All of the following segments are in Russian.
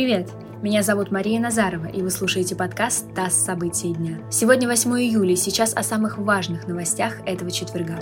Привет! Меня зовут Мария Назарова, и вы слушаете подкаст «ТАСС. События дня». Сегодня 8 июля, сейчас о самых важных новостях этого четверга.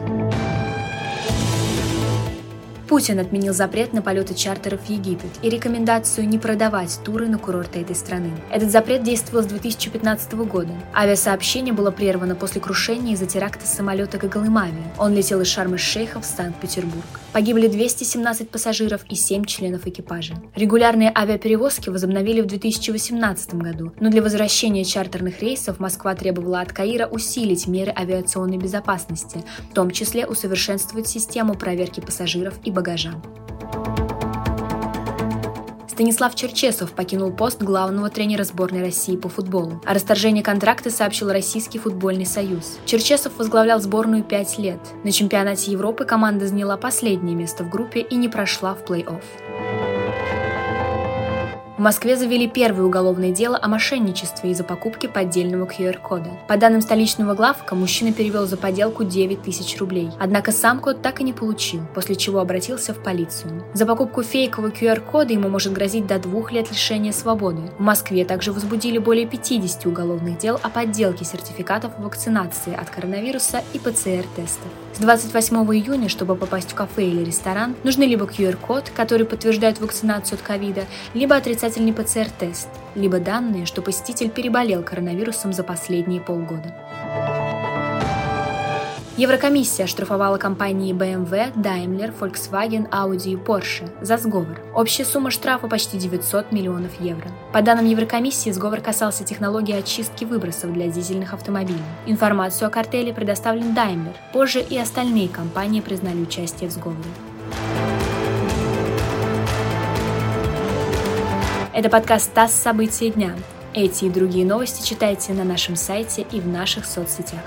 Путин отменил запрет на полеты чартеров в Египет и рекомендацию не продавать туры на курорты этой страны. Этот запрет действовал с 2015 года. Авиасообщение было прервано после крушения из-за теракта самолета Гагалымави. Он летел из Шарм-эш-Шейха в Санкт-Петербург. Погибли 217 пассажиров и 7 членов экипажа. Регулярные авиаперевозки возобновили в 2018 году, но для возвращения чартерных рейсов Москва требовала от Каира усилить меры авиационной безопасности, в том числе усовершенствовать систему проверки пассажиров и багажа. Станислав Черчесов покинул пост главного тренера сборной России по футболу. О расторжении контракта сообщил Российский футбольный союз. Черчесов возглавлял сборную пять лет. На чемпионате Европы команда заняла последнее место в группе и не прошла в плей-офф. В Москве завели первое уголовное дело о мошенничестве из-за покупки поддельного QR-кода. По данным столичного главка, мужчина перевел за подделку 9 тысяч рублей. Однако сам код так и не получил, после чего обратился в полицию. За покупку фейкового QR-кода ему может грозить до двух лет лишения свободы. В Москве также возбудили более 50 уголовных дел о подделке сертификатов вакцинации от коронавируса и ПЦР-тестов. С 28 июня, чтобы попасть в кафе или ресторан, нужны либо QR-код, который подтверждает вакцинацию от ковида, либо отрицательный ПЦР-тест, либо данные, что посетитель переболел коронавирусом за последние полгода. Еврокомиссия оштрафовала компании BMW, Daimler, Volkswagen, Audi и Porsche за сговор. Общая сумма штрафа почти 900 миллионов евро. По данным Еврокомиссии, сговор касался технологии очистки выбросов для дизельных автомобилей. Информацию о картеле предоставлен Daimler. Позже и остальные компании признали участие в сговоре. Это подкаст «ТАСС. События дня». Эти и другие новости читайте на нашем сайте и в наших соцсетях.